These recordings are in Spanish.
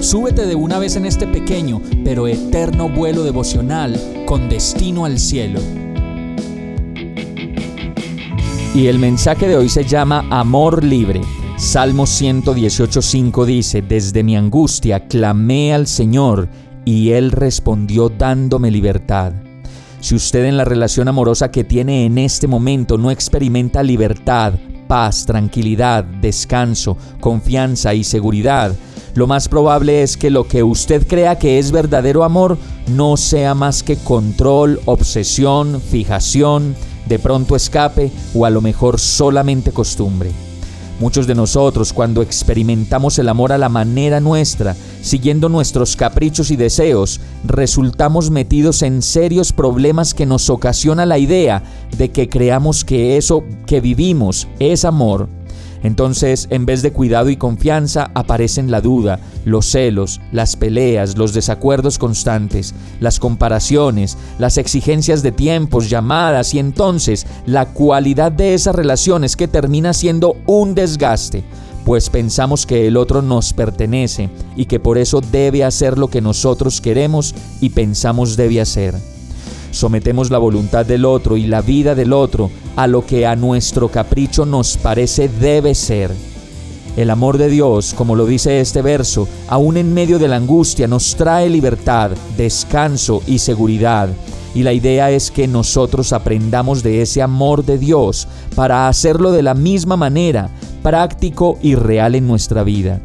súbete de una vez en este pequeño pero eterno vuelo devocional con destino al cielo. Y el mensaje de hoy se llama Amor Libre. Salmo 118.5 dice, Desde mi angustia clamé al Señor y Él respondió dándome libertad. Si usted en la relación amorosa que tiene en este momento no experimenta libertad, paz, tranquilidad, descanso, confianza y seguridad, lo más probable es que lo que usted crea que es verdadero amor no sea más que control, obsesión, fijación, de pronto escape o a lo mejor solamente costumbre. Muchos de nosotros cuando experimentamos el amor a la manera nuestra, siguiendo nuestros caprichos y deseos, resultamos metidos en serios problemas que nos ocasiona la idea de que creamos que eso que vivimos es amor entonces, en vez de cuidado y confianza, aparecen la duda, los celos, las peleas, los desacuerdos constantes, las comparaciones, las exigencias de tiempos, llamadas y entonces la cualidad de esas relaciones que termina siendo un desgaste, pues pensamos que el otro nos pertenece y que por eso debe hacer lo que nosotros queremos y pensamos debe hacer. Sometemos la voluntad del otro y la vida del otro a lo que a nuestro capricho nos parece debe ser. El amor de Dios, como lo dice este verso, aún en medio de la angustia nos trae libertad, descanso y seguridad. Y la idea es que nosotros aprendamos de ese amor de Dios para hacerlo de la misma manera, práctico y real en nuestra vida.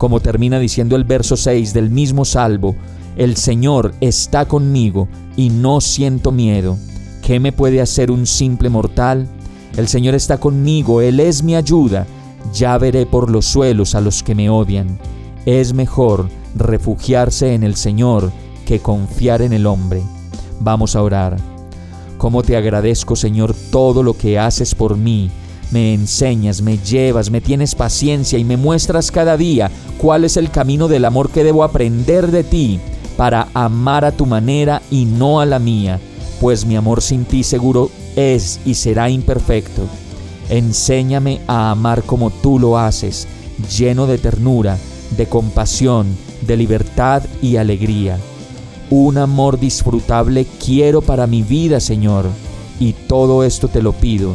Como termina diciendo el verso 6 del mismo salvo, el Señor está conmigo y no siento miedo. ¿Qué me puede hacer un simple mortal? El Señor está conmigo, Él es mi ayuda. Ya veré por los suelos a los que me odian. Es mejor refugiarse en el Señor que confiar en el hombre. Vamos a orar. ¿Cómo te agradezco, Señor, todo lo que haces por mí? Me enseñas, me llevas, me tienes paciencia y me muestras cada día cuál es el camino del amor que debo aprender de ti para amar a tu manera y no a la mía, pues mi amor sin ti seguro es y será imperfecto. Enséñame a amar como tú lo haces, lleno de ternura, de compasión, de libertad y alegría. Un amor disfrutable quiero para mi vida, Señor, y todo esto te lo pido